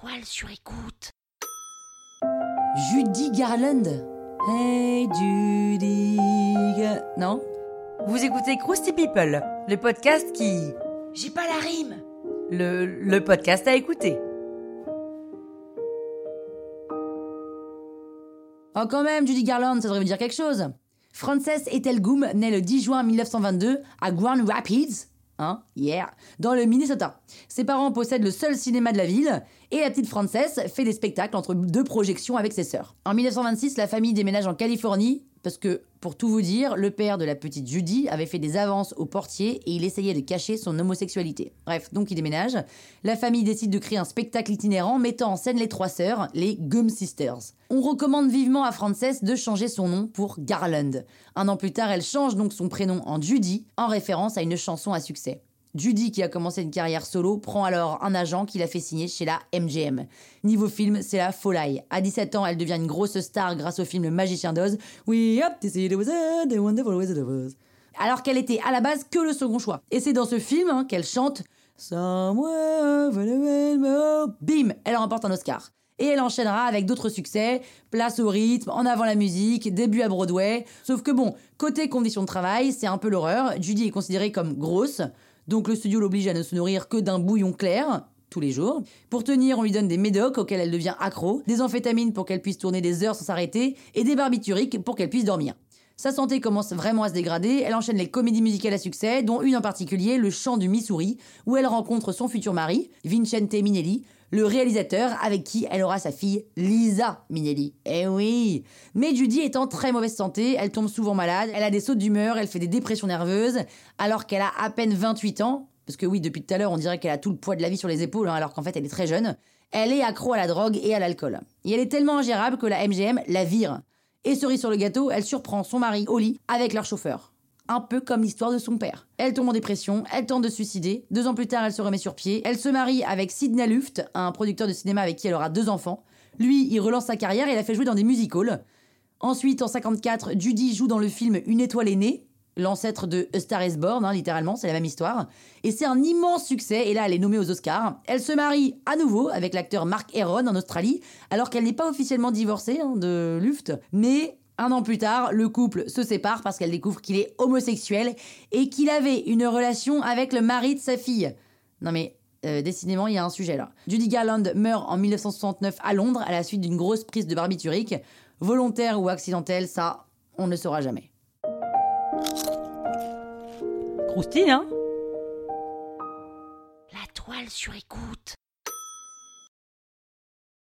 toile sur écoute. Judy Garland. Hey Judy. Non? Vous écoutez Krusty People, le podcast qui. J'ai pas la rime. Le, le podcast à écouter. Oh, quand même, Judy Garland, ça devrait vous dire quelque chose. Frances Etelgoum naît le 10 juin 1922 à Grand Rapids, hein, dans le Minnesota. Ses parents possèdent le seul cinéma de la ville et la petite Frances fait des spectacles entre deux projections avec ses sœurs. En 1926, la famille déménage en Californie parce que, pour tout vous dire, le père de la petite Judy avait fait des avances au portier et il essayait de cacher son homosexualité. Bref, donc il déménage. La famille décide de créer un spectacle itinérant mettant en scène les trois sœurs, les Gum Sisters. On recommande vivement à Frances de changer son nom pour Garland. Un an plus tard, elle change donc son prénom en Judy, en référence à une chanson à succès. Judy, qui a commencé une carrière solo, prend alors un agent qui l'a fait signer chez la MGM. Niveau film, c'est la folie. À 17 ans, elle devient une grosse star grâce au film Le Magicien d'Oz. We up to see the wizard, the wonderful wizard of Oz. Alors qu'elle était à la base que le second choix. Et c'est dans ce film hein, qu'elle chante Somewhere over the rainbow. Bim, elle remporte un Oscar. Et elle enchaînera avec d'autres succès, place au rythme, en avant la musique, début à Broadway. Sauf que bon, côté conditions de travail, c'est un peu l'horreur. Judy est considérée comme grosse, donc le studio l'oblige à ne se nourrir que d'un bouillon clair tous les jours. Pour tenir, on lui donne des médocs auxquels elle devient accro, des amphétamines pour qu'elle puisse tourner des heures sans s'arrêter, et des barbituriques pour qu'elle puisse dormir. Sa santé commence vraiment à se dégrader, elle enchaîne les comédies musicales à succès, dont une en particulier, Le Chant du Missouri, où elle rencontre son futur mari, Vincente Minelli, le réalisateur avec qui elle aura sa fille Lisa Minelli. Eh oui Mais Judy est en très mauvaise santé, elle tombe souvent malade, elle a des sautes d'humeur, elle fait des dépressions nerveuses, alors qu'elle a à peine 28 ans, parce que oui, depuis tout à l'heure, on dirait qu'elle a tout le poids de la vie sur les épaules, hein, alors qu'en fait, elle est très jeune. Elle est accro à la drogue et à l'alcool. Et elle est tellement ingérable que la MGM la vire. Et cerise sur le gâteau, elle surprend son mari lit avec leur chauffeur. Un peu comme l'histoire de son père. Elle tombe en dépression, elle tente de suicider. Deux ans plus tard, elle se remet sur pied. Elle se marie avec Sidney Luft, un producteur de cinéma avec qui elle aura deux enfants. Lui, il relance sa carrière et la fait jouer dans des musicals. Ensuite, en 54, Judy joue dans le film Une étoile est née, l'ancêtre de Star is Born, hein, littéralement, c'est la même histoire. Et c'est un immense succès, et là elle est nommée aux Oscars. Elle se marie à nouveau avec l'acteur Mark Heron en Australie, alors qu'elle n'est pas officiellement divorcée hein, de Luft, mais un an plus tard, le couple se sépare parce qu'elle découvre qu'il est homosexuel et qu'il avait une relation avec le mari de sa fille. Non mais euh, décidément, il y a un sujet là. Judy Garland meurt en 1969 à Londres à la suite d'une grosse prise de barbiturique. Volontaire ou accidentelle, ça, on ne saura jamais. Croustille, hein? La toile sur écoute.